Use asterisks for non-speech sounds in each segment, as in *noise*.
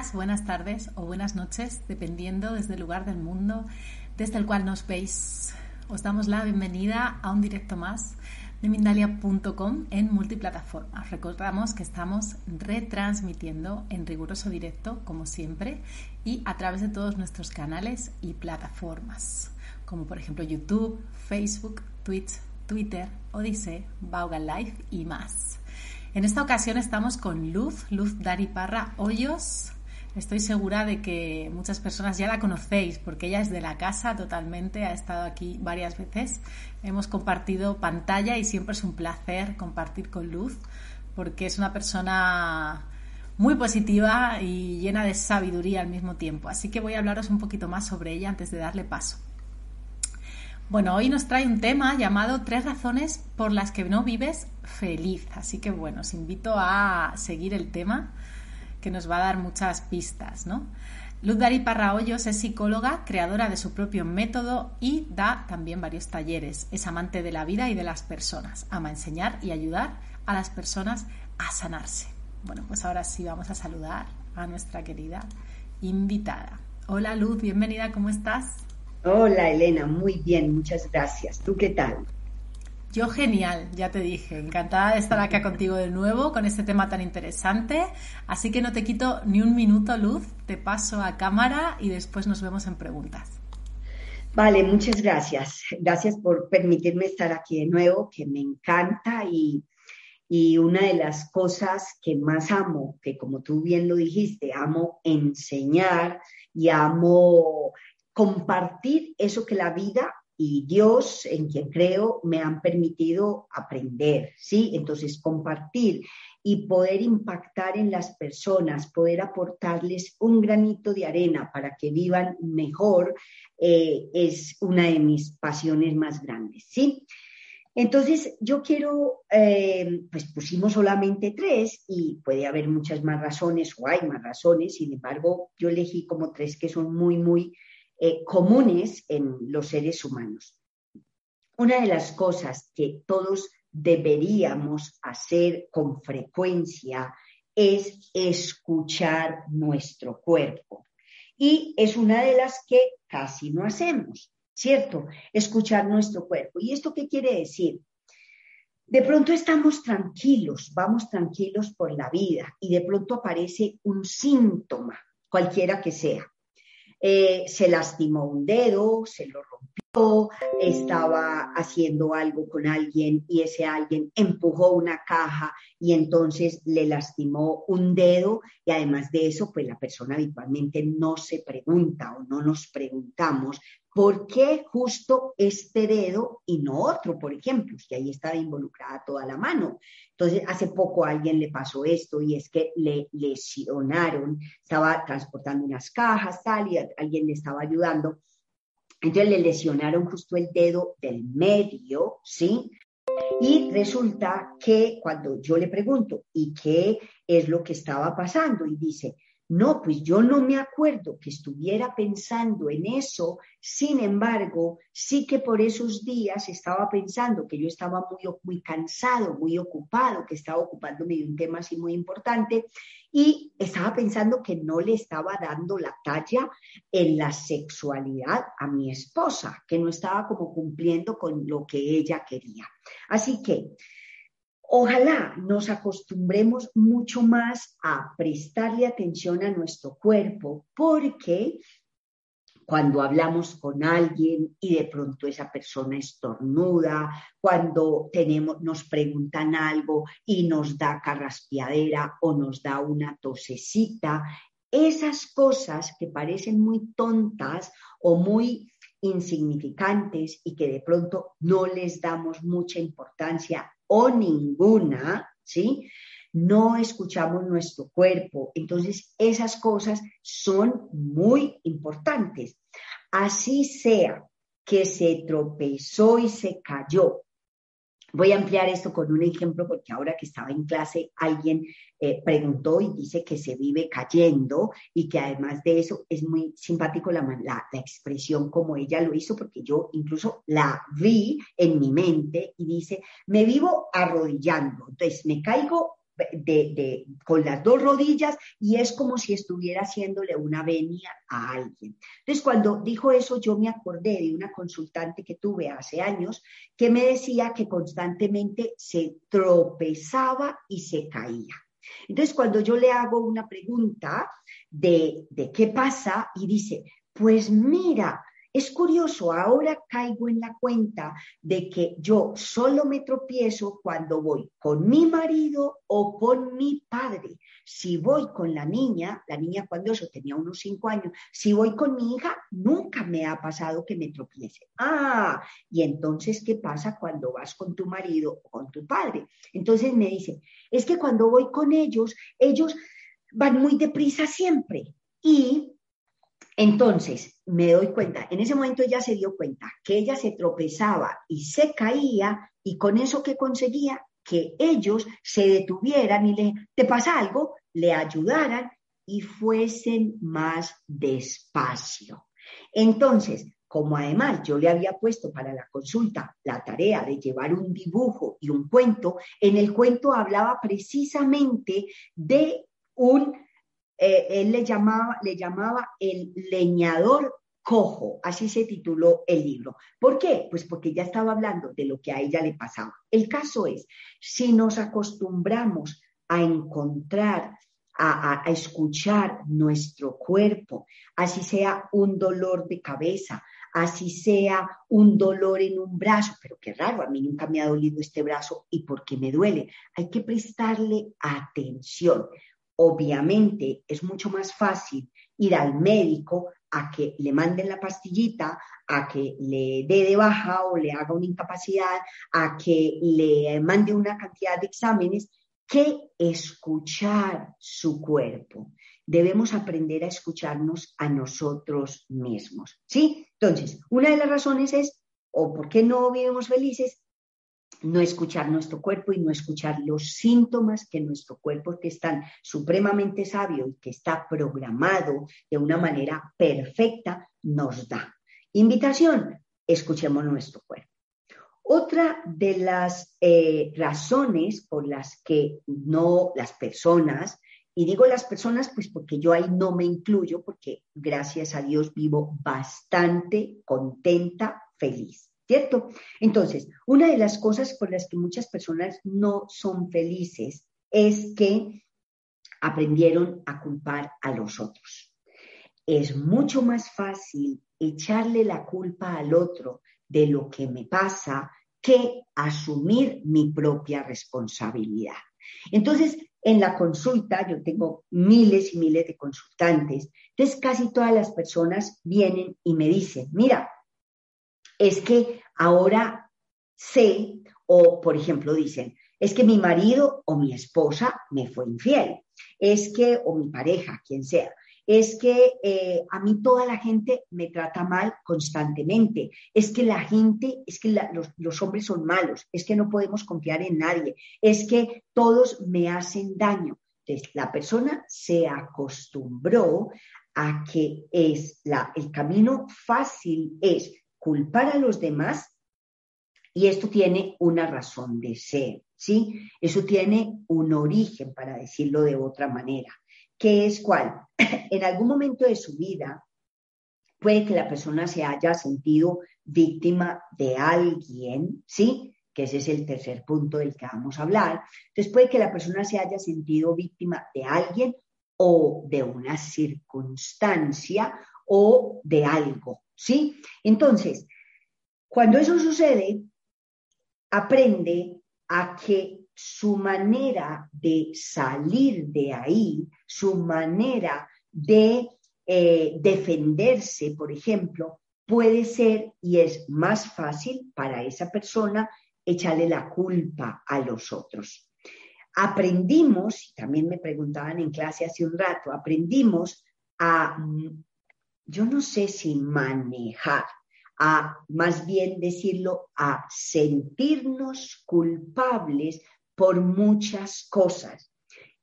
días, buenas tardes o buenas noches, dependiendo desde el lugar del mundo desde el cual nos veis. Os damos la bienvenida a un directo más de Mindalia.com en multiplataformas. Recordamos que estamos retransmitiendo en riguroso directo, como siempre, y a través de todos nuestros canales y plataformas, como por ejemplo YouTube, Facebook, Twitch, Twitter, Odyssey, Vaughan Live y más. En esta ocasión estamos con Luz, Luz Dari Parra Hoyos. Estoy segura de que muchas personas ya la conocéis porque ella es de la casa totalmente, ha estado aquí varias veces. Hemos compartido pantalla y siempre es un placer compartir con Luz porque es una persona muy positiva y llena de sabiduría al mismo tiempo. Así que voy a hablaros un poquito más sobre ella antes de darle paso. Bueno, hoy nos trae un tema llamado Tres razones por las que no vives feliz. Así que bueno, os invito a seguir el tema que nos va a dar muchas pistas, ¿no? Luz Dari Parrahoyos es psicóloga, creadora de su propio método y da también varios talleres. Es amante de la vida y de las personas. Ama enseñar y ayudar a las personas a sanarse. Bueno, pues ahora sí vamos a saludar a nuestra querida invitada. Hola Luz, bienvenida, ¿cómo estás? Hola Elena, muy bien, muchas gracias. ¿Tú qué tal? Yo genial, ya te dije, encantada de estar acá contigo de nuevo con este tema tan interesante. Así que no te quito ni un minuto, Luz, te paso a cámara y después nos vemos en preguntas. Vale, muchas gracias. Gracias por permitirme estar aquí de nuevo, que me encanta y, y una de las cosas que más amo, que como tú bien lo dijiste, amo enseñar y amo compartir eso que la vida y Dios, en quien creo, me han permitido aprender, ¿sí? Entonces, compartir y poder impactar en las personas, poder aportarles un granito de arena para que vivan mejor, eh, es una de mis pasiones más grandes, ¿sí? Entonces, yo quiero, eh, pues pusimos solamente tres y puede haber muchas más razones o hay más razones, sin embargo, yo elegí como tres que son muy, muy eh, comunes en los seres humanos. Una de las cosas que todos deberíamos hacer con frecuencia es escuchar nuestro cuerpo. Y es una de las que casi no hacemos, ¿cierto? Escuchar nuestro cuerpo. ¿Y esto qué quiere decir? De pronto estamos tranquilos, vamos tranquilos por la vida y de pronto aparece un síntoma, cualquiera que sea. Eh, se lastimó un dedo, se lo rompió, estaba haciendo algo con alguien y ese alguien empujó una caja y entonces le lastimó un dedo y además de eso, pues la persona habitualmente no se pregunta o no nos preguntamos ¿Por qué justo este dedo y no otro, por ejemplo? Que ahí estaba involucrada toda la mano. Entonces, hace poco a alguien le pasó esto y es que le lesionaron, estaba transportando unas cajas, tal, y alguien le estaba ayudando. Entonces le lesionaron justo el dedo del medio, ¿sí? Y resulta que cuando yo le pregunto, ¿y qué es lo que estaba pasando? Y dice, no, pues yo no me acuerdo que estuviera pensando en eso, sin embargo, sí que por esos días estaba pensando que yo estaba muy, muy cansado, muy ocupado, que estaba ocupándome de un tema así muy importante y estaba pensando que no le estaba dando la talla en la sexualidad a mi esposa, que no estaba como cumpliendo con lo que ella quería. Así que Ojalá nos acostumbremos mucho más a prestarle atención a nuestro cuerpo porque cuando hablamos con alguien y de pronto esa persona estornuda, cuando tenemos, nos preguntan algo y nos da carraspiadera o nos da una tosecita, esas cosas que parecen muy tontas o muy insignificantes y que de pronto no les damos mucha importancia o ninguna, ¿sí? No escuchamos nuestro cuerpo. Entonces, esas cosas son muy importantes. Así sea que se tropezó y se cayó Voy a ampliar esto con un ejemplo porque ahora que estaba en clase alguien eh, preguntó y dice que se vive cayendo y que además de eso es muy simpático la, la, la, expresión como ella lo hizo porque yo incluso la vi en mi mente y dice, me vivo arrodillando, entonces me caigo con las dos rodillas y es como si estuviera haciéndole una venia a alguien. Entonces, cuando dijo eso, yo me acordé de una consultante que tuve hace años que me decía que constantemente se tropezaba y se caía. Entonces, cuando yo le hago una pregunta de, de qué pasa y dice, pues mira, es curioso, ahora caigo en la cuenta de que yo solo me tropiezo cuando voy con mi marido o con mi padre. Si voy con la niña, la niña cuando eso tenía unos cinco años, si voy con mi hija, nunca me ha pasado que me tropiece. Ah, y entonces, ¿qué pasa cuando vas con tu marido o con tu padre? Entonces me dice, es que cuando voy con ellos, ellos van muy deprisa siempre. Y entonces, me doy cuenta, en ese momento ella se dio cuenta que ella se tropezaba y se caía y con eso que conseguía que ellos se detuvieran y le, ¿te pasa algo? Le ayudaran y fuesen más despacio. Entonces, como además yo le había puesto para la consulta la tarea de llevar un dibujo y un cuento, en el cuento hablaba precisamente de un eh, él le llamaba, le llamaba el leñador cojo, así se tituló el libro. ¿Por qué? Pues porque ya estaba hablando de lo que a ella le pasaba. El caso es, si nos acostumbramos a encontrar, a, a escuchar nuestro cuerpo, así sea un dolor de cabeza, así sea un dolor en un brazo, pero qué raro, a mí nunca me ha dolido este brazo y por qué me duele. Hay que prestarle atención. Obviamente es mucho más fácil ir al médico a que le manden la pastillita, a que le dé de baja o le haga una incapacidad, a que le mande una cantidad de exámenes, que escuchar su cuerpo. Debemos aprender a escucharnos a nosotros mismos. ¿Sí? Entonces, una de las razones es, o por qué no vivimos felices, no escuchar nuestro cuerpo y no escuchar los síntomas que nuestro cuerpo, que están supremamente sabio y que está programado de una manera perfecta, nos da. Invitación, escuchemos nuestro cuerpo. Otra de las eh, razones por las que no las personas, y digo las personas pues porque yo ahí no me incluyo, porque gracias a Dios vivo bastante contenta, feliz. ¿Cierto? Entonces, una de las cosas por las que muchas personas no son felices es que aprendieron a culpar a los otros. Es mucho más fácil echarle la culpa al otro de lo que me pasa que asumir mi propia responsabilidad. Entonces, en la consulta, yo tengo miles y miles de consultantes, entonces casi todas las personas vienen y me dicen, mira, es que ahora sé, o por ejemplo dicen, es que mi marido o mi esposa me fue infiel, es que, o mi pareja, quien sea, es que eh, a mí toda la gente me trata mal constantemente, es que la gente, es que los, hombres son malos, es que no podemos confiar en nadie, es que todos me hacen daño. Entonces, la persona se acostumbró a que es la, el camino fácil es culpar a los demás y esto tiene una razón de ser, ¿sí? Eso tiene un origen, para decirlo de otra manera, que es cuál. *laughs* en algún momento de su vida puede que la persona se haya sentido víctima de alguien, ¿sí? Que ese es el tercer punto del que vamos a hablar. Entonces puede que la persona se haya sentido víctima de alguien o de una circunstancia o de algo, ¿sí? Entonces, cuando eso sucede, aprende a que su manera de salir de ahí, su manera de eh, defenderse, por ejemplo, puede ser y es más fácil para esa persona echarle la culpa a los otros. Aprendimos, también me preguntaban en clase hace un rato, aprendimos a, mm, yo no sé si manejar, a más bien decirlo, a sentirnos culpables por muchas cosas.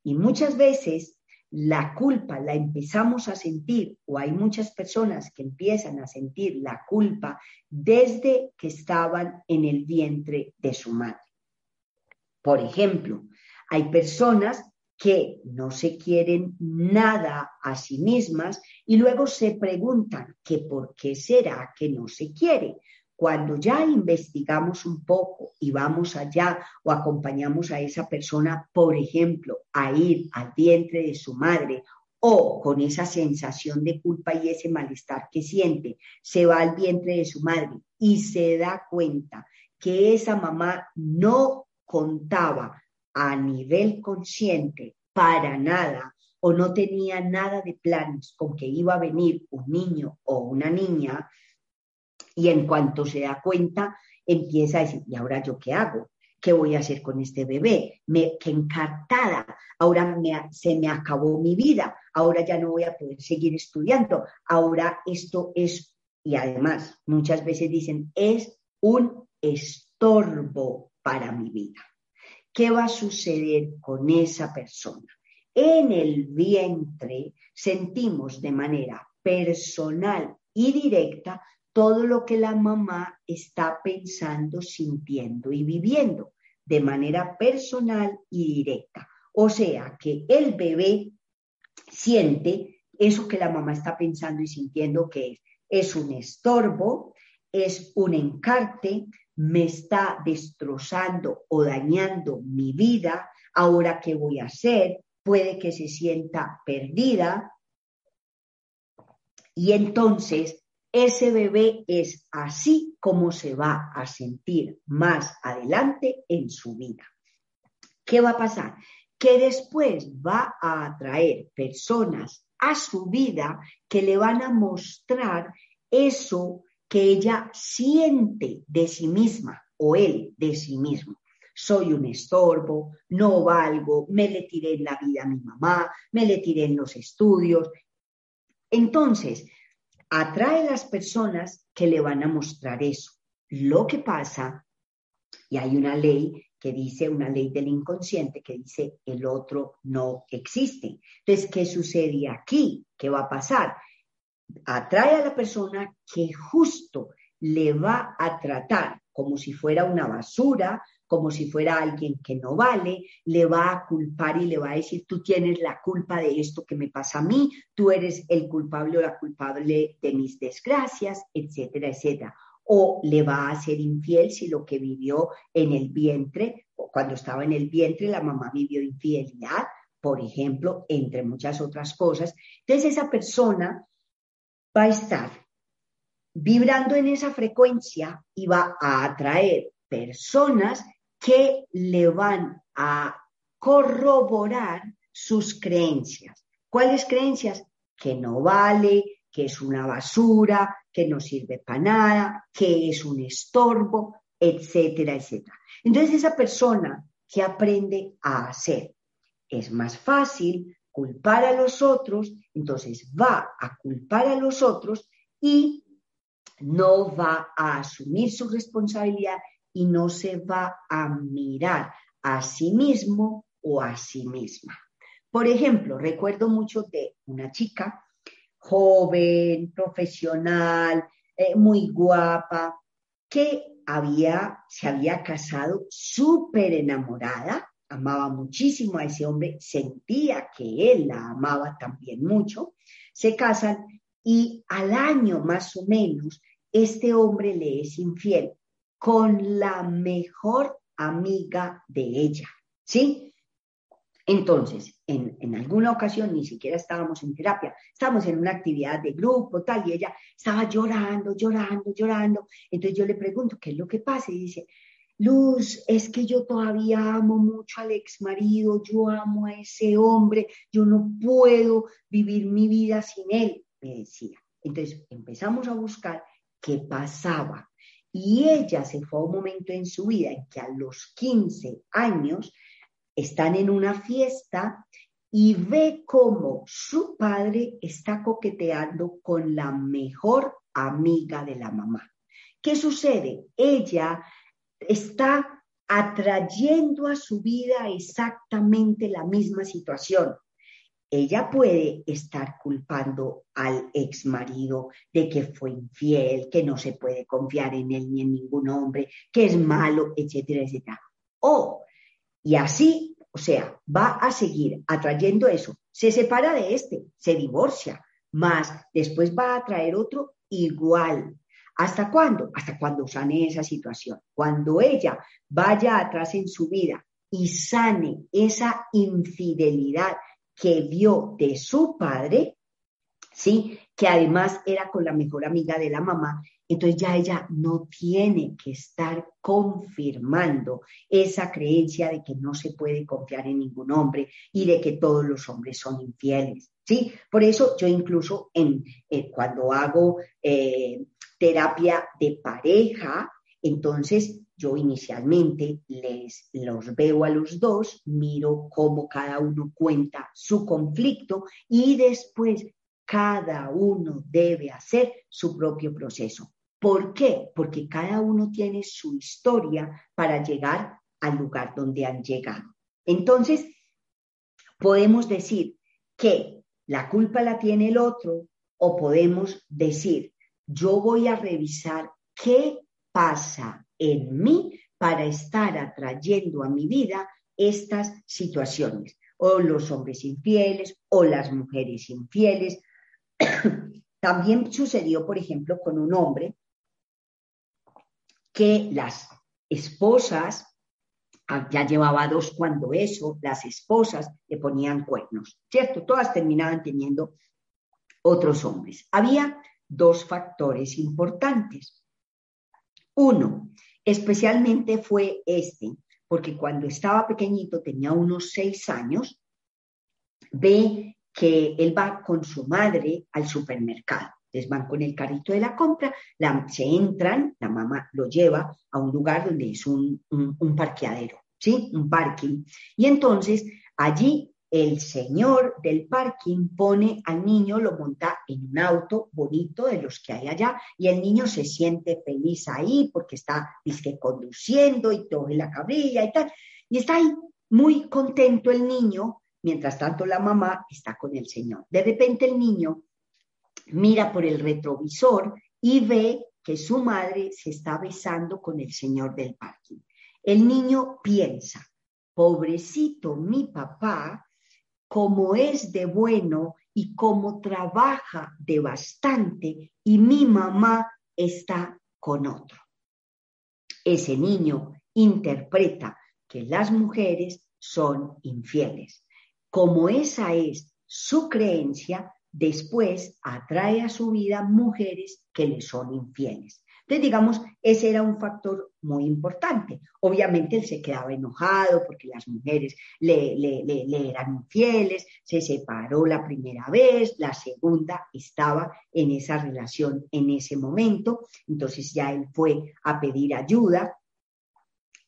Y muchas veces la culpa la empezamos a sentir, o hay muchas personas que empiezan a sentir la culpa desde que estaban en el vientre de su madre. Por ejemplo, hay personas que no se quieren nada a sí mismas y luego se preguntan que por qué será que no se quiere. Cuando ya investigamos un poco y vamos allá o acompañamos a esa persona, por ejemplo, a ir al vientre de su madre o con esa sensación de culpa y ese malestar que siente, se va al vientre de su madre y se da cuenta que esa mamá no contaba a nivel consciente para nada o no tenía nada de planes con que iba a venir un niño o una niña y en cuanto se da cuenta empieza a decir, ¿y ahora yo qué hago? ¿Qué voy a hacer con este bebé? Me, qué encartada. Ahora se me acabó mi vida. Ahora ya no voy a poder seguir estudiando. Ahora esto es, y además muchas veces dicen, es un estorbo para mi vida. ¿Qué va a suceder con esa persona? En el vientre sentimos de manera personal y directa todo lo que la mamá está pensando, sintiendo y viviendo de manera personal y directa. O sea que el bebé siente eso que la mamá está pensando y sintiendo que es. Es un estorbo, es un encarte, me está destrozando o dañando mi vida, ahora qué voy a hacer, puede que se sienta perdida. Y entonces ese bebé es así como se va a sentir más adelante en su vida. ¿Qué va a pasar? Que después va a atraer personas a su vida que le van a mostrar eso que ella siente de sí misma o él de sí mismo. Soy un estorbo, no valgo, me le tiré en la vida a mi mamá, me le tiré en los estudios. Entonces, atrae las personas que le van a mostrar eso. Lo que pasa, y hay una ley que dice, una ley del inconsciente que dice, el otro no existe. Entonces, ¿qué sucede aquí? ¿Qué va a pasar? Atrae a la persona que justo le va a tratar como si fuera una basura, como si fuera alguien que no vale, le va a culpar y le va a decir, tú tienes la culpa de esto que me pasa a mí, tú eres el culpable o la culpable de mis desgracias, etcétera, etcétera. O le va a ser infiel si lo que vivió en el vientre, o cuando estaba en el vientre, la mamá vivió infidelidad, por ejemplo, entre muchas otras cosas. Entonces esa persona va a estar vibrando en esa frecuencia y va a atraer personas que le van a corroborar sus creencias. ¿Cuáles creencias? Que no vale, que es una basura, que no sirve para nada, que es un estorbo, etcétera, etcétera. Entonces esa persona que aprende a hacer es más fácil culpar a los otros, entonces va a culpar a los otros y no va a asumir su responsabilidad y no se va a mirar a sí mismo o a sí misma. Por ejemplo, recuerdo mucho de una chica joven, profesional, eh, muy guapa, que había, se había casado súper enamorada amaba muchísimo a ese hombre, sentía que él la amaba también mucho, se casan y al año más o menos este hombre le es infiel con la mejor amiga de ella, ¿sí? Entonces, en, en, alguna ocasión ni siquiera estábamos en terapia, estábamos en una actividad de grupo, tal, y ella estaba llorando, llorando, llorando. Entonces yo le pregunto, ¿qué es lo que pasa? Y dice, Luz, es que yo todavía amo mucho al ex marido, yo amo a ese hombre, yo no puedo vivir mi vida sin él, me decía. Entonces empezamos a buscar qué pasaba. Y ella se fue a un momento en su vida en que a los 15 años están en una fiesta y ve cómo su padre está coqueteando con la mejor amiga de la mamá. ¿Qué sucede? Ella está atrayendo a su vida exactamente la misma situación. Ella puede estar culpando al ex marido de que fue infiel, que no se puede confiar en él ni en ningún hombre, que es malo, etcétera, etcétera. O, y así, o sea, va a seguir atrayendo eso. Se separa de este, se divorcia, más después va a traer otro igual, ¿Hasta cuándo? Hasta cuando sane esa situación. Cuando ella vaya atrás en su vida y sane esa infidelidad que vio de su padre, ¿sí? Que además era con la mejor amiga de la mamá, entonces ya ella no tiene que estar confirmando esa creencia de que no se puede confiar en ningún hombre y de que todos los hombres son infieles, ¿sí? Por eso yo incluso en, eh, cuando hago eh, terapia de pareja, entonces yo inicialmente les los veo a los dos, miro cómo cada uno cuenta su conflicto y después cada uno debe hacer su propio proceso. ¿Por qué? Porque cada uno tiene su historia para llegar al lugar donde han llegado. Entonces, podemos decir que la culpa la tiene el otro o podemos decir yo voy a revisar qué pasa en mí para estar atrayendo a mi vida estas situaciones, o los hombres infieles, o las mujeres infieles. *coughs* También sucedió, por ejemplo, con un hombre que las esposas, ah, ya llevaba dos cuando eso, las esposas le ponían cuernos, ¿cierto? Todas terminaban teniendo otros hombres. Había dos factores importantes. Uno, especialmente fue este, porque cuando estaba pequeñito, tenía unos seis años, ve que él va con su madre al supermercado. Entonces van con el carrito de la compra, se entran, la mamá lo lleva a un lugar donde es un, un parqueadero, ¿sí? Un parking. Y entonces allí el señor del parking pone al niño, lo monta en un auto bonito de los que hay allá y el niño se siente feliz ahí porque está disque conduciendo y todo la cabrilla y tal. Y está ahí muy contento el niño, mientras tanto la mamá está con el señor. De repente el niño mira por el retrovisor y ve que su madre se está besando con el señor del parking. El niño piensa, pobrecito mi papá, como es de bueno y como trabaja de bastante y mi mamá está con otro. Ese niño interpreta que las mujeres son infieles. Como esa es su creencia, después atrae a su vida mujeres que le son infieles. Entonces, digamos, ese era un factor muy importante. Obviamente él se quedaba enojado porque las mujeres le, le, eran infieles, se separó la primera vez, la segunda estaba en esa relación en ese momento, entonces ya él fue a pedir ayuda,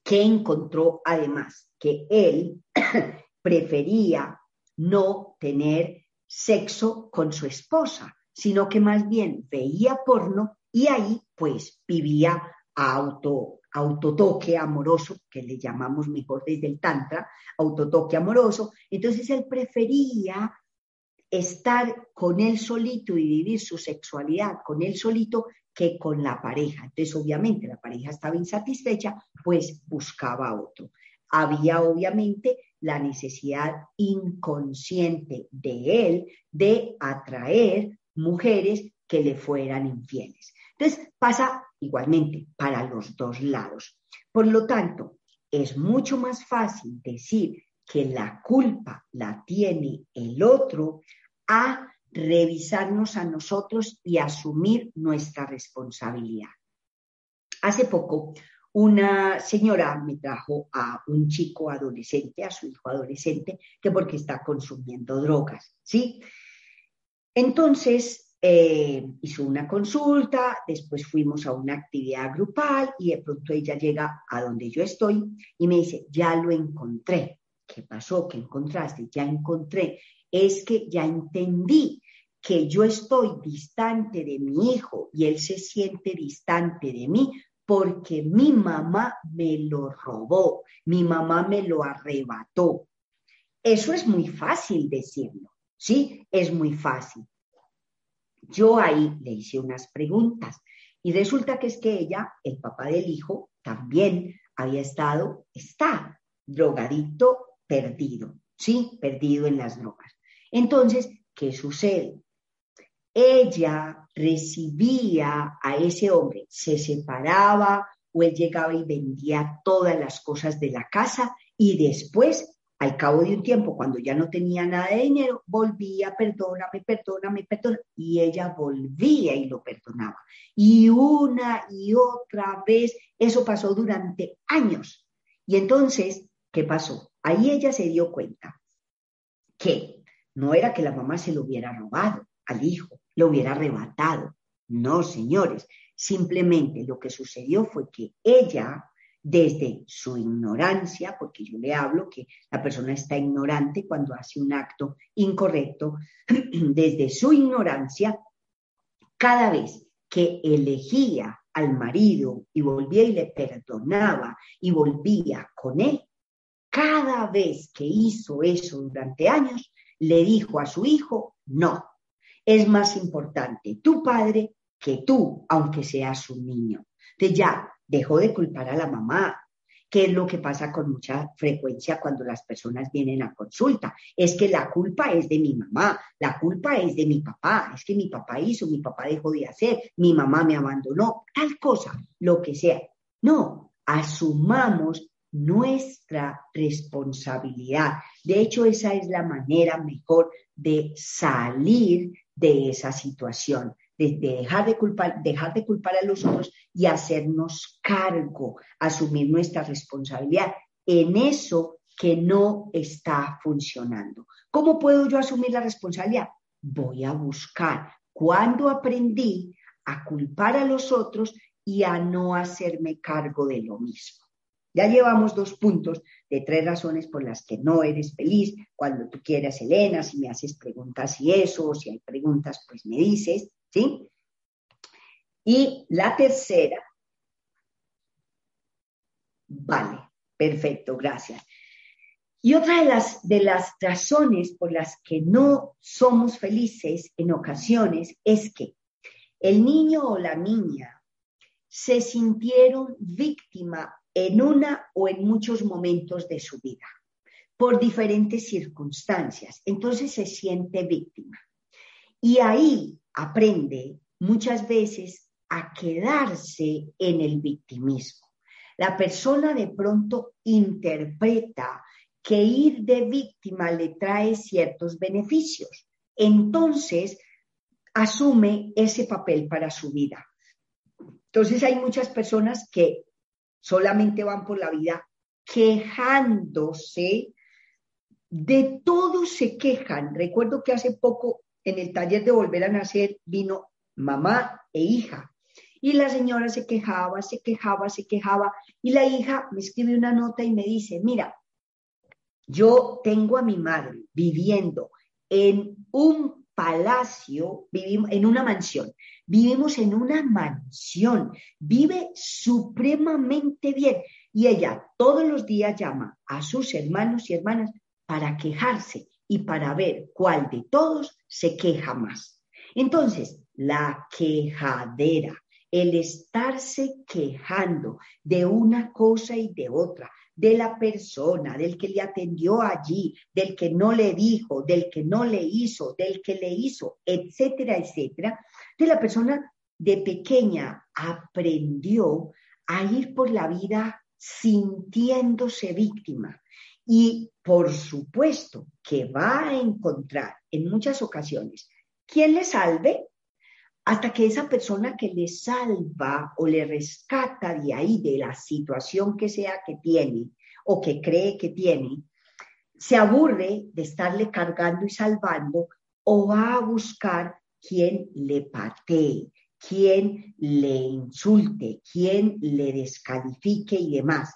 que encontró además que él *coughs* prefería no tener sexo con su esposa, sino que más bien veía porno y ahí pues vivía auto, autotoque amoroso, que le llamamos mejor desde el Tantra, autotoque amoroso. Entonces él prefería estar con él solito y vivir su sexualidad con él solito que con la pareja. Entonces, obviamente, la pareja estaba insatisfecha, pues buscaba otro. Había, obviamente, la necesidad inconsciente de él de atraer mujeres que le fueran infieles. Entonces pasa igualmente para los dos lados. Por lo tanto, es mucho más fácil decir que la culpa la tiene el otro a revisarnos a nosotros y asumir nuestra responsabilidad. Hace poco, una señora me trajo a un chico adolescente, a su hijo adolescente, que porque está consumiendo drogas, ¿sí? Entonces, eh, hizo una consulta, después fuimos a una actividad grupal y de pronto ella llega a donde yo estoy y me dice, ya lo encontré. ¿Qué pasó? ¿Qué encontraste? Ya encontré. Es que ya entendí que yo estoy distante de mi hijo y él se siente distante de mí porque mi mamá me lo robó, mi mamá me lo arrebató. Eso es muy fácil decirlo, ¿sí? Es muy fácil. Yo ahí le hice unas preguntas y resulta que es que ella, el papá del hijo, también había estado, está drogadito perdido, ¿sí? Perdido en las drogas. Entonces, ¿qué sucede? ella recibía a ese hombre, se separaba o él llegaba y vendía todas las cosas de la casa y después, al cabo de un tiempo, cuando ya no tenía nada de dinero, volvía, perdóname, perdóname, perdóname, y ella volvía y lo perdonaba. Y una y otra vez, eso pasó durante años. Y entonces, ¿qué pasó? Ahí ella se dio cuenta que no era que la mamá se lo hubiera robado al hijo, lo hubiera arrebatado. No, señores, simplemente lo que sucedió fue que ella, desde su ignorancia, porque yo le hablo que la persona está ignorante cuando hace un acto incorrecto, *clears throat* desde su ignorancia, cada vez que elegía al marido y volvía y le perdonaba y volvía con él, cada vez que hizo eso durante años, le dijo a su hijo, no, es más importante tu padre que tú, aunque seas un niño. Entonces ya dejó de culpar a la mamá, que es lo que pasa con mucha frecuencia cuando las personas vienen a consulta. Es que la culpa es de mi mamá, la culpa es de mi papá, es que mi papá hizo, mi papá dejó de hacer, mi mamá me abandonó, tal cosa, lo que sea. No, asumamos nuestra responsabilidad. De hecho, esa es la manera mejor de salir de esa situación, de, dejar, de culpar, dejar de culpar a los otros y hacernos cargo, asumir nuestra responsabilidad en eso que no está funcionando. ¿Cómo puedo yo asumir la responsabilidad? Voy a buscar cuándo aprendí a culpar a los otros y a no hacerme cargo de lo mismo. Ya llevamos dos puntos de tres razones por las que no eres feliz. Cuando tú quieras, Elena, si me haces preguntas y eso, si hay preguntas, pues me dices, ¿sí? Y la tercera, vale, perfecto, gracias. Y otra de las, de las razones por las que no somos felices en ocasiones es que el niño o la niña se sintieron víctima en una o en muchos momentos de su vida, por diferentes circunstancias. Entonces se siente víctima. Y ahí aprende muchas veces a quedarse en el victimismo. La persona de pronto interpreta que ir de víctima le trae ciertos beneficios. Entonces, asume ese papel para su vida. Entonces, hay muchas personas que solamente van por la vida quejándose, de todo se quejan. Recuerdo que hace poco en el taller de Volver a Nacer vino mamá e hija. Y la señora se quejaba, se quejaba, se quejaba. Y la hija me escribe una nota y me dice, mira, yo tengo a mi madre viviendo en un palacio, vivimos en una mansión, vivimos en una mansión, vive supremamente bien. Y ella todos los días llama a sus hermanos y hermanas para quejarse y para ver cuál de todos se queja más. Entonces, la quejadera, el estarse quejando de una cosa y de otra, de la persona, del que le atendió allí, del que no le dijo, del que no le hizo, del que le hizo, etcétera, etcétera, de la persona de pequeña aprendió a ir por la vida sintiéndose víctima. Y por supuesto que va a encontrar en muchas ocasiones quien le salve, hasta que esa persona que le salva o le rescata de ahí, de la situación que sea que tiene o que cree que tiene, se aburre de estarle cargando y salvando o va a buscar quien le patee, quien le insulte, quien le descalifique y demás.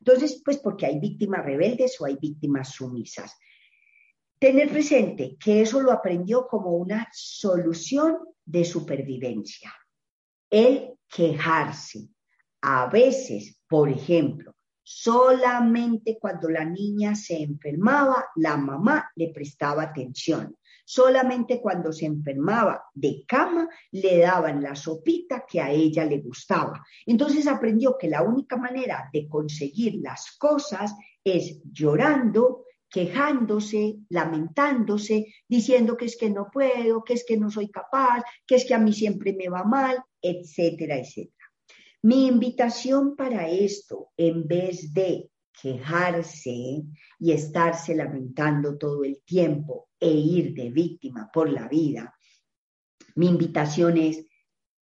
Entonces, pues porque hay víctimas rebeldes o hay víctimas sumisas. Tener presente que eso lo aprendió como una solución de supervivencia. El quejarse. A veces, por ejemplo, solamente cuando la niña se enfermaba, la mamá le prestaba atención. Solamente cuando se enfermaba de cama, le daban la sopita que a ella le gustaba. Entonces aprendió que la única manera de conseguir las cosas es llorando, quejándose, lamentándose, diciendo que es que no puedo, que es que no soy capaz, que es que a mí siempre me va mal, etcétera, etcétera. Mi invitación para esto, en vez de quejarse y estarse lamentando todo el tiempo e ir de víctima por la vida, mi invitación es,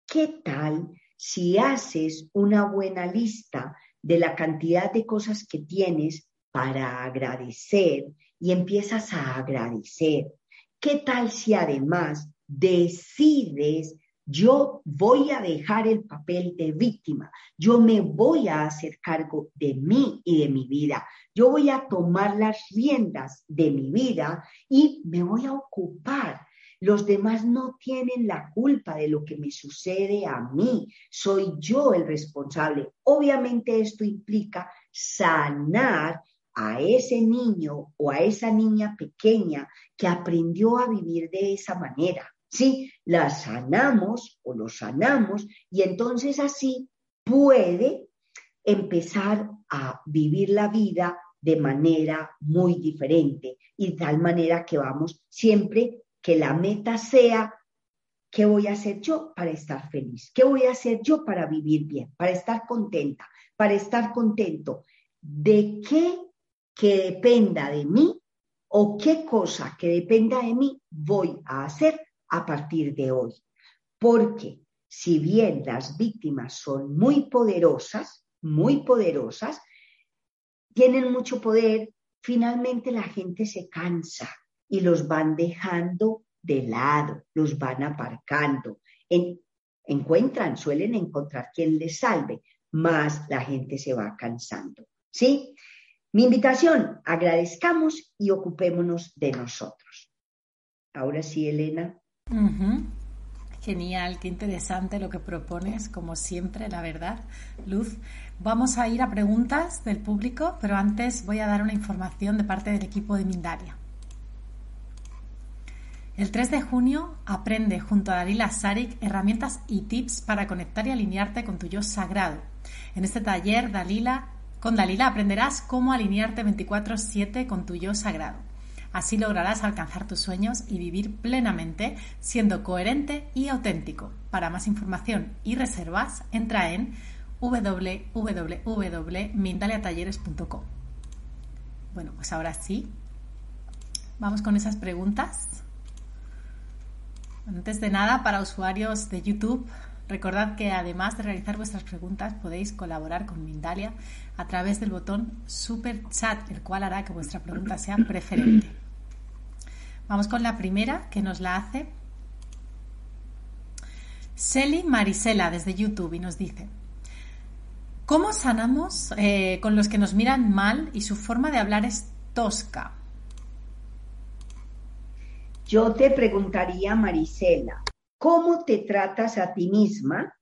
¿qué tal si haces una buena lista de la cantidad de cosas que tienes para agradecer y empiezas a agradecer. ¿Qué tal si además decides, yo voy a dejar el papel de víctima, yo me voy a hacer cargo de mí y de mi vida, yo voy a tomar las riendas de mi vida y me voy a ocupar los demás no tienen la culpa de lo que me sucede a mí. Soy yo el responsable. Obviamente esto implica sanar a ese niño o a esa niña pequeña que aprendió a vivir de esa manera. Sí, la sanamos o lo sanamos y entonces así puede empezar a vivir la vida de manera muy diferente y de tal manera que vamos siempre que la meta sea ¿qué voy a hacer yo para estar feliz? ¿Qué voy a hacer yo para vivir bien, para estar contenta, para estar contento? ¿De qué que dependa de mí o qué cosa que dependa de mí voy a hacer a partir de hoy. Porque si bien las víctimas son muy poderosas, muy poderosas, tienen mucho poder, finalmente la gente se cansa y los van dejando de lado, los van aparcando. encuentran, suelen encontrar quien les salve, más la gente se va cansando. ¿Sí? Mi invitación, agradezcamos y ocupémonos de nosotros. Ahora sí, Elena. Genial, qué interesante lo que propones, como siempre, la verdad. Luz, vamos a ir a preguntas del público, pero antes voy a dar una información de parte del equipo de Mindalia. El 3 de junio aprende junto a Dalila Sarik herramientas y tips para conectar y alinearte con tu yo sagrado. En este taller, Dalila con Dalila aprenderás cómo alinearte 24/7 con tu yo sagrado. Así lograrás alcanzar tus sueños y vivir plenamente siendo coherente y auténtico. Para más información y reservas, entra en www.mindaliatalleres.com. Bueno, pues ahora sí, vamos con esas preguntas. Antes de nada, para usuarios de YouTube, Recordad que además de realizar vuestras preguntas podéis colaborar con Mindalia a través del botón Super Chat, el cual hará que vuestra pregunta sea preferente. Vamos con la primera que nos la hace Seli Marisela desde YouTube y nos dice, ¿cómo sanamos eh, con los que nos miran mal y su forma de hablar es tosca? Yo te preguntaría, Marisela, ¿Cómo te tratas a ti misma?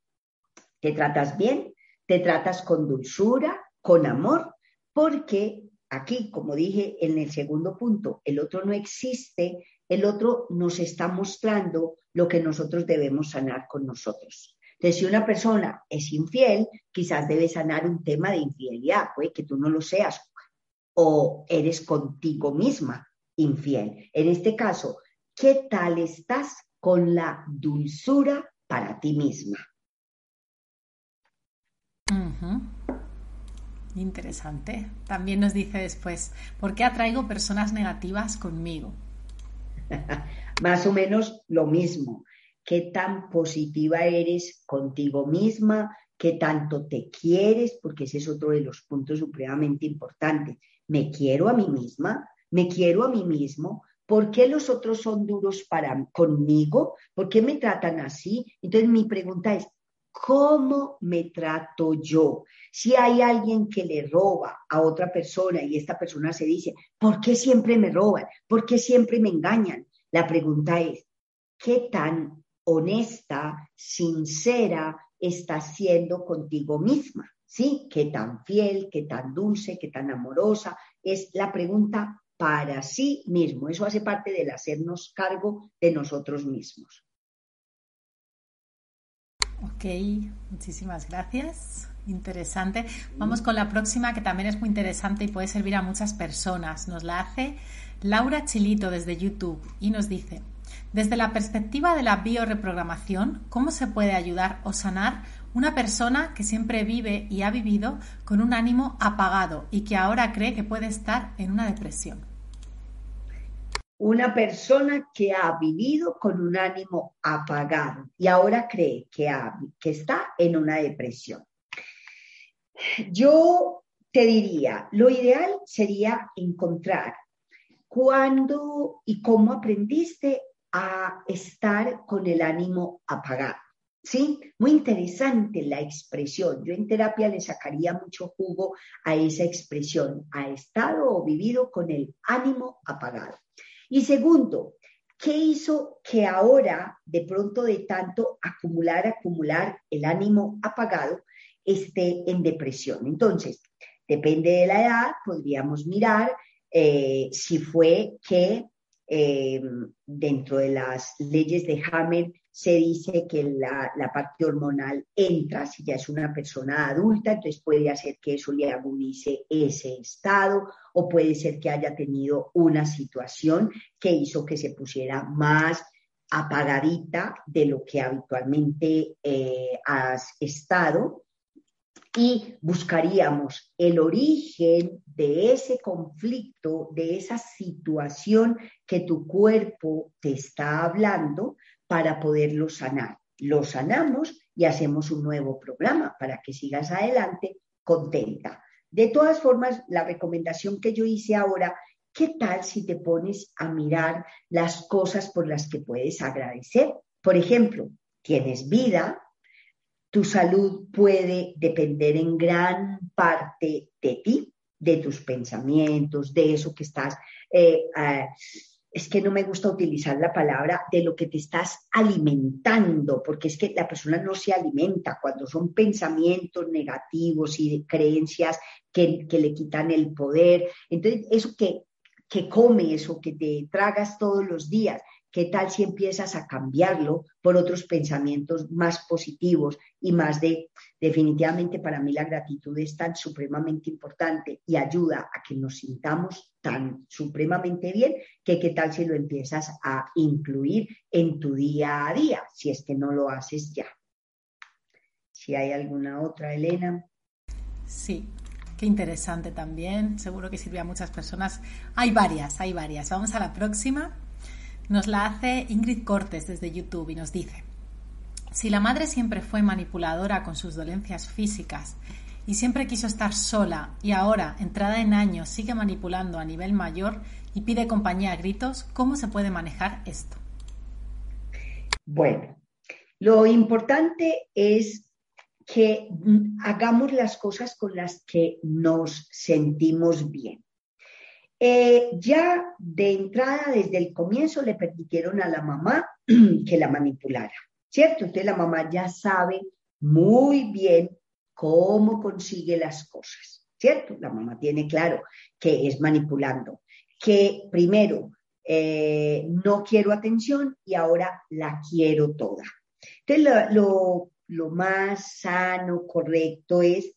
¿Te tratas bien? ¿Te tratas con dulzura, con amor? Porque aquí, como dije en el segundo punto, el otro no existe, el otro nos está mostrando lo que nosotros debemos sanar con nosotros. Entonces, si una persona es infiel, quizás debe sanar un tema de infidelidad, que tú no lo seas, o eres contigo misma infiel. En este caso, ¿qué tal estás con la dulzura para ti misma. Interesante. También nos dice después, ¿por qué atraigo personas negativas conmigo? *laughs* Más o menos lo mismo. qué tan positiva eres contigo misma, qué tanto te quieres, porque ese es otro de los puntos supremamente importantes. Me quiero a mí misma, me quiero a mí mismo, ¿Por qué los otros son duros para conmigo? ¿Por qué me tratan así? Entonces mi pregunta es, ¿cómo me trato yo? Si hay alguien que le roba a otra persona y esta persona se dice, ¿por qué siempre me roban? ¿Por qué siempre me engañan? La pregunta es, ¿qué tan honesta, sincera estás siendo contigo misma? ¿Sí? ¿Qué tan fiel, qué tan dulce, qué tan amorosa? Es la pregunta para sí mismo. Eso hace parte del hacernos cargo de nosotros mismos. Ok, muchísimas gracias. Interesante. Vamos con la próxima que también es muy interesante y puede servir a muchas personas. Nos la hace Laura Chilito desde YouTube y nos dice, desde la perspectiva de la bioreprogramación, ¿cómo se puede ayudar o sanar una persona que siempre vive y ha vivido con un ánimo apagado y que ahora cree que puede estar en una depresión? Una persona que ha vivido con un ánimo apagado y ahora cree que, que está en una depresión. Yo te diría, lo ideal sería encontrar cuándo y cómo aprendiste a estar con el ánimo apagado. ¿Sí? Muy interesante la expresión. Yo en terapia le sacaría mucho jugo a esa expresión. Ha estado o vivido con el ánimo apagado. Y segundo, ¿qué hizo que ahora, de pronto de tanto acumular, acumular el ánimo apagado, esté en depresión? Entonces, depende de la edad, podríamos mirar eh, si fue que eh, dentro de las leyes de Hammer se dice que la, parte hormonal entra si ya es una persona adulta, entonces puede hacer que eso le agudice ese estado o puede ser que haya tenido una situación que hizo que se pusiera más apagadita de lo que habitualmente eh, has estado y buscaríamos el origen de ese conflicto, de esa situación que tu cuerpo te está hablando para poderlo sanar. Lo sanamos y hacemos un nuevo programa para que sigas adelante contenta. De todas formas, la recomendación que yo hice ahora, ¿qué tal si te pones a mirar las cosas por las que puedes agradecer? Por ejemplo, tienes vida, tu salud puede depender en gran parte de ti, de tus pensamientos, de eso que estás, eh, ah, es que no me gusta utilizar la palabra de lo que te estás alimentando, porque es que la persona no se alimenta cuando son pensamientos negativos y creencias que, le quitan el poder. Entonces, eso que, que come, eso que te tragas todos los días, ¿Qué tal si empiezas a cambiarlo por otros pensamientos más positivos y más de, definitivamente para mí la gratitud es tan supremamente importante y ayuda a que nos sintamos tan supremamente bien que qué tal si lo empiezas a incluir en tu día a día, si es que no lo haces ya. Si hay alguna otra, Elena. Sí, Qué interesante también, seguro que sirve a muchas personas. Hay varias, hay varias. Vamos a la próxima. Nos la hace Ingrid Cortes desde YouTube y nos dice, si la madre siempre fue manipuladora con sus dolencias físicas y siempre quiso estar sola y ahora, entrada en años, sigue manipulando a nivel mayor y pide compañía a gritos, ¿cómo se puede manejar esto? Bueno, lo importante es que hagamos las cosas con las que nos sentimos bien. Eh, ya de entrada, desde el comienzo, le permitieron a la mamá *clears throat* que la manipulara, ¿cierto? Entonces la mamá ya sabe muy bien cómo consigue las cosas, ¿cierto? La mamá tiene claro que es manipulando, que primero eh, no quiero atención y ahora la quiero toda. Entonces lo, lo más sano, correcto es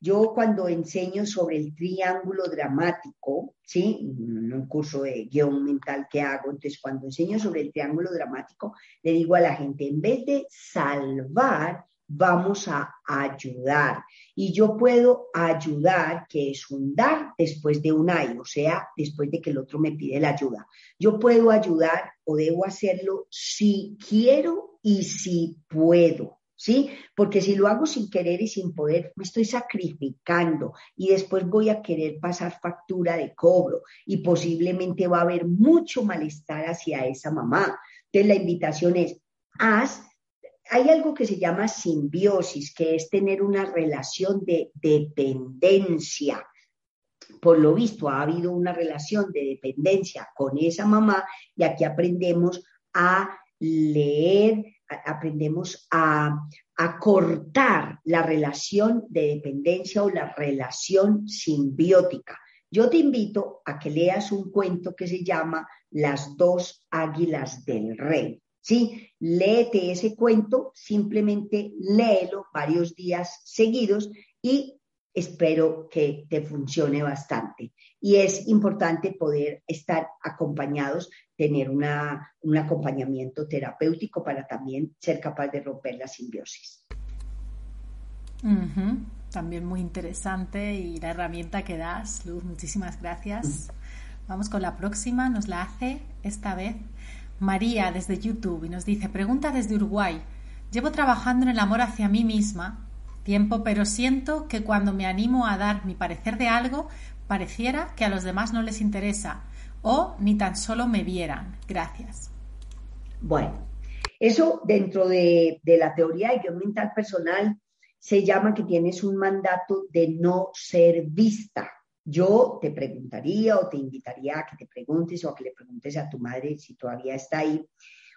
yo cuando enseño sobre el triángulo dramático, ¿sí? En un curso de guion mental que hago, entonces cuando enseño sobre el triángulo dramático, le digo a la gente, en vez de salvar, vamos a ayudar. Y yo puedo ayudar, que es un dar después de un ay, o sea, después de que el otro me pide la ayuda. Yo puedo ayudar o debo hacerlo si quiero y si puedo. ¿Sí? Porque si lo hago sin querer y sin poder, me estoy sacrificando y después voy a querer pasar factura de cobro y posiblemente va a haber mucho malestar hacia esa mamá. Entonces la invitación es, haz, hay algo que se llama simbiosis, que es tener una relación de dependencia. Por lo visto, ha habido una relación de dependencia con esa mamá y aquí aprendemos a leer, aprendemos a, cortar la relación de dependencia o la relación simbiótica. Yo te invito a que leas un cuento que se llama Las dos águilas del rey. ¿sí? Léete ese cuento, simplemente léelo varios días seguidos y espero que te funcione bastante. Y es importante poder estar acompañados tener una, un acompañamiento terapéutico para también ser capaz de romper la simbiosis. También muy interesante y la herramienta que das, Luz, muchísimas gracias. Vamos con la próxima, nos la hace esta vez María desde YouTube y nos dice, pregunta desde Uruguay, llevo trabajando en el amor hacia mí misma tiempo, pero siento que cuando me animo a dar mi parecer de algo, pareciera que a los demás no les interesa o ni tan solo me vieran. Gracias. Bueno, eso dentro de, la teoría de guion mental personal se llama que tienes un mandato de no ser vista. Yo te preguntaría o te invitaría a que te preguntes o a que le preguntes a tu madre si todavía está ahí.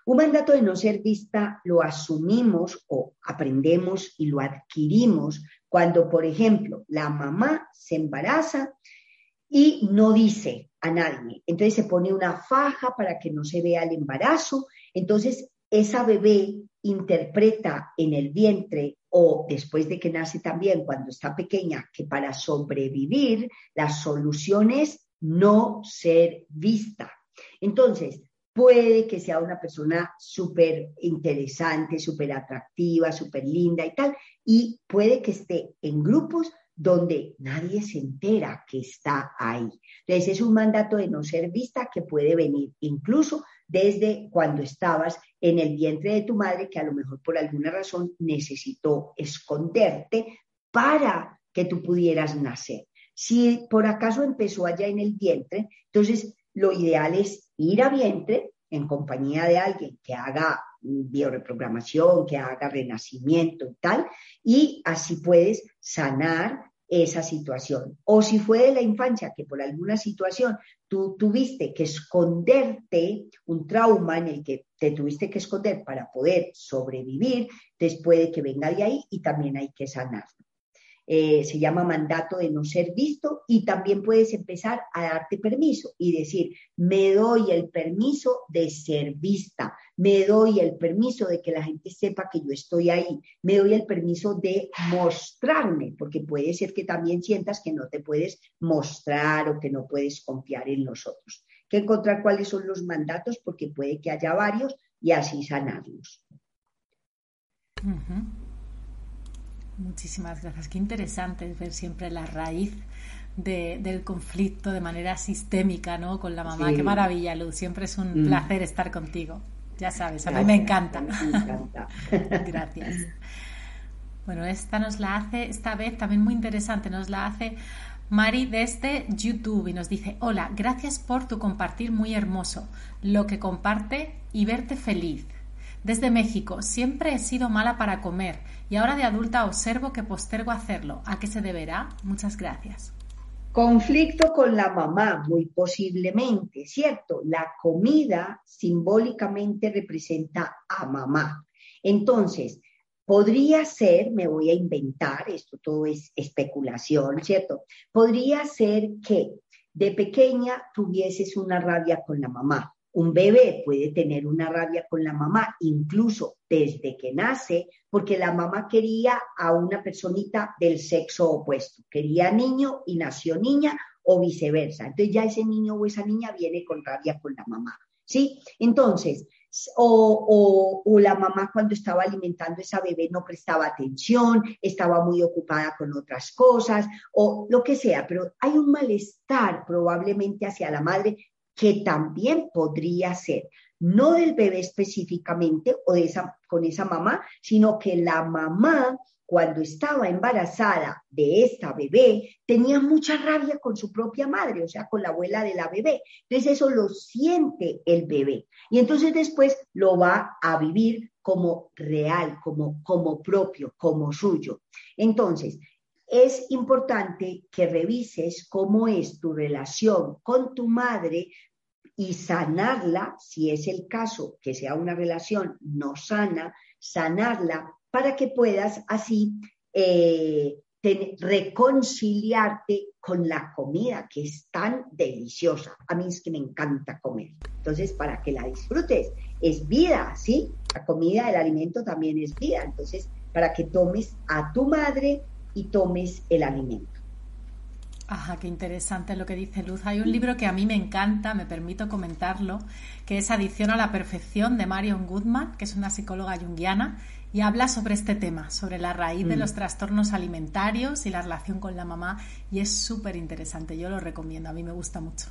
Un mandato de no ser vista lo asumimos o aprendemos y lo adquirimos cuando, por ejemplo, la mamá se embaraza y no dice a nadie. Entonces se pone una faja para que no se vea el embarazo. Entonces esa bebé interpreta en el vientre o después de que nace también cuando está pequeña que para sobrevivir la solución es no ser vista. Entonces, puede que sea una persona súper interesante, súper atractiva, súper linda y tal, y puede que esté en grupos donde nadie se entera que está ahí. Entonces es un mandato de no ser vista que puede venir incluso desde cuando estabas en el vientre de tu madre, que a lo mejor por alguna razón necesitó esconderte para que tú pudieras nacer. Si por acaso empezó allá en el vientre, entonces lo ideal es ir a vientre en compañía de alguien que haga bioreprogramación, que haga renacimiento y tal, y así puedes sanar esa situación. O si fue de la infancia que por alguna situación tú tuviste que esconderte, un trauma en el que te tuviste que esconder para poder sobrevivir, después de que venga de ahí y también hay que sanarlo. Eh, se llama mandato de no ser visto y también puedes empezar a darte permiso y decir, me doy el permiso de ser vista, me doy el permiso de que la gente sepa que yo estoy ahí, me doy el permiso de mostrarme, porque puede ser que también sientas que no te puedes mostrar o que no puedes confiar en nosotros. Que encontrar cuáles son los mandatos porque puede que haya varios y así sanarlos. Muchísimas gracias. Qué interesante ver siempre la raíz del conflicto de manera sistémica, ¿no? Con la mamá. Qué maravilla, Luz. Siempre es un mm. placer estar contigo. Ya sabes, a mí me encanta. Me encanta. *laughs* *laughs* gracias. Bueno, esta nos la hace, esta vez también muy interesante, nos la hace Mari desde YouTube y nos dice, hola, gracias por tu compartir muy hermoso, lo que comparte y verte feliz. Desde México, siempre he sido mala para comer y ahora de adulta observo que postergo hacerlo. ¿A qué se deberá? Muchas gracias. Conflicto con la mamá, muy posiblemente, ¿cierto? La comida simbólicamente representa a mamá. Entonces, podría ser, me voy a inventar, esto todo es especulación, ¿cierto? Podría ser que de pequeña tuvieses una rabia con la mamá un bebé puede tener una rabia con la mamá, incluso desde que nace, porque la mamá quería a una personita del sexo opuesto, quería niño y nació niña o viceversa. Entonces ya ese niño o esa niña viene con rabia con la mamá. ¿Sí? Entonces, o, o, la mamá cuando estaba alimentando a esa bebé no prestaba atención, estaba muy ocupada con otras cosas, o lo que sea, pero hay un malestar probablemente hacia la madre que también podría ser, no del bebé específicamente o de esa, con esa mamá, sino que la mamá cuando estaba embarazada de esta bebé, tenía mucha rabia con su propia madre, o sea, con la abuela de la bebé. Entonces eso lo siente el bebé. Y entonces después lo va a vivir como real, como, como propio, como suyo. Entonces, es importante que revises cómo es tu relación con tu madre y sanarla, si es el caso, que sea una relación no sana, sanarla para que puedas así eh, reconciliarte con la comida que es tan deliciosa. A mí es que me encanta comer. Entonces, para que la disfrutes, es vida, ¿sí? La comida, el alimento también es vida. Entonces, para que tomes a tu madre y tomes el alimento. Ajá, qué interesante lo que dice Luz. Hay un libro que a mí me encanta, me permito comentarlo, que es Adicción a la Perfección de Marion Goodman, que es una psicóloga junguiana, y habla sobre este tema, sobre la raíz de mm. los trastornos alimentarios y la relación con la mamá, y es súper interesante. Yo lo recomiendo, a mí me gusta mucho.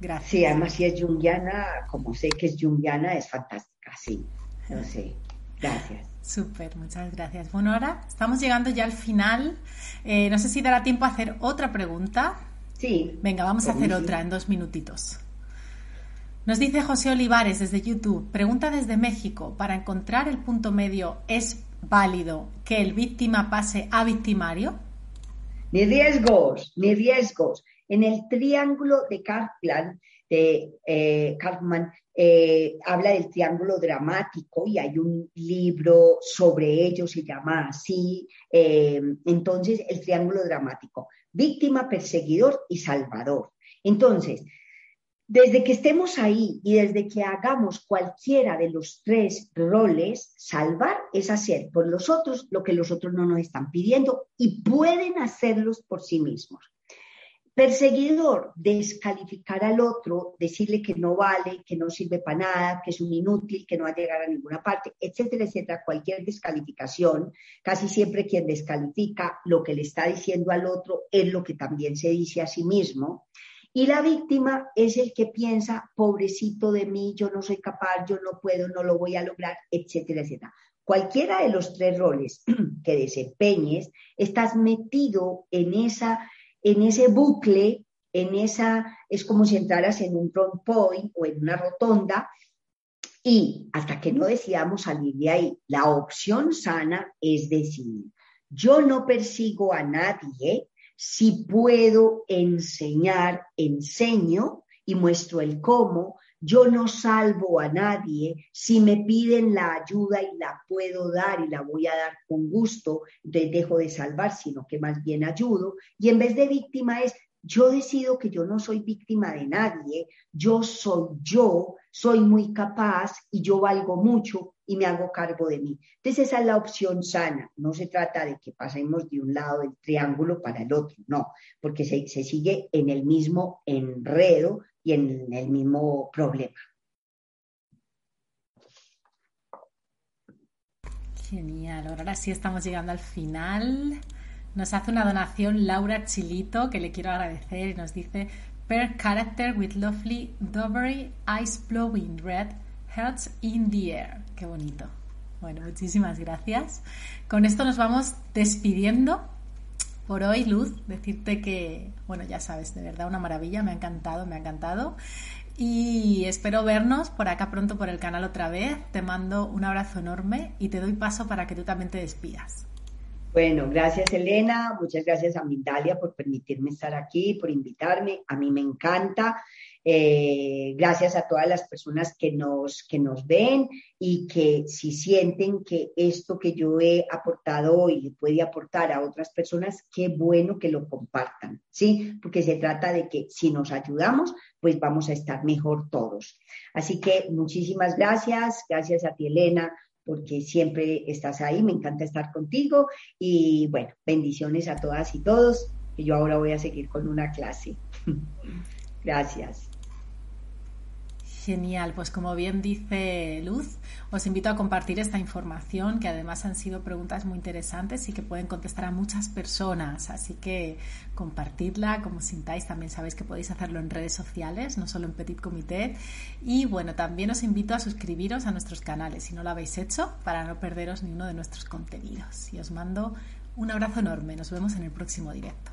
Gracias. Sí, además si es junguiana, como sé que es junguiana, es fantástica, sí. No sé. Gracias. Súper, muchas gracias. Bueno, ahora estamos llegando ya al final. Eh, no sé si dará tiempo a hacer otra pregunta. Sí. Venga, vamos a hacer otra en dos minutitos. Nos dice José Olivares desde YouTube, pregunta desde México, para encontrar el punto medio, ¿es válido que el víctima pase a victimario? Ni riesgos, ni riesgos. En el triángulo de Kaplan, de eh, eh, habla del triángulo dramático y hay un libro sobre ello, se llama así. Eh, entonces, el triángulo dramático, víctima, perseguidor y salvador. Entonces, desde que estemos ahí y desde que hagamos cualquiera de los tres roles, salvar es hacer por los otros lo que los otros no nos están pidiendo y pueden hacerlos por sí mismos. Perseguidor, descalificar al otro, decirle que no vale, que no sirve para nada, que es un inútil, que no va a llegar a ninguna parte, etcétera, etcétera. Cualquier descalificación, casi siempre quien descalifica lo que le está diciendo al otro es lo que también se dice a sí mismo. Y la víctima es el que piensa, pobrecito de mí, yo no soy capaz, yo no puedo, no lo voy a lograr, etcétera, etcétera. Cualquiera de los tres roles *clears throat* que desempeñes, estás metido en esa en ese bucle, en esa, es como si entraras en un point o en una rotonda y hasta que no decidamos salir de ahí, la opción sana es decir, yo no persigo a nadie, si puedo enseñar, enseño y muestro el cómo, yo no salvo a nadie, si me piden la ayuda y la puedo dar y la voy a dar con gusto, entonces dejo de salvar, sino que más bien ayudo. Y en vez de víctima es, yo decido que yo no soy víctima de nadie, yo soy yo, soy muy capaz y yo valgo mucho y me hago cargo de mí. Entonces esa es la opción sana. No se trata de que pasemos de un lado del triángulo para el otro, no, porque se, se sigue en el mismo enredo y en el mismo problema. Genial, ahora sí estamos llegando al final. Nos hace una donación Laura Chilito, que le quiero agradecer, y nos dice, Per character with lovely dovery, eyes blowing red, hearts in the air. Qué bonito. Bueno, muchísimas gracias. Con esto nos vamos despidiendo por hoy, Luz, decirte que, bueno, ya sabes, de verdad una maravilla, me ha encantado, me ha encantado. Y espero vernos por acá pronto por el canal otra vez. Te mando un abrazo enorme y te doy paso para que tú también te despidas. Bueno, gracias Elena, muchas gracias a Mindalia por permitirme estar aquí, por invitarme. A mí me encanta eh, gracias a todas las personas que nos, que nos ven y que si sienten que esto que yo he aportado hoy puede aportar a otras personas, qué bueno que lo compartan, ¿sí? Porque se trata de que si nos ayudamos, pues vamos a estar mejor todos. Así que muchísimas gracias, gracias a ti Elena, porque siempre estás ahí, me encanta estar contigo y bueno, bendiciones a todas y todos, que yo ahora voy a seguir con una clase. *laughs* Gracias. Genial, pues como bien dice Luz, os invito a compartir esta información, que además han sido preguntas muy interesantes y que pueden contestar a muchas personas. Así que compartidla como sintáis. También sabéis que podéis hacerlo en redes sociales, no solo en Petit Comité. Y bueno, también os invito a suscribiros a nuestros canales si no lo habéis hecho, para no perderos ni uno de nuestros contenidos. Y os mando un abrazo enorme. Nos vemos en el próximo directo.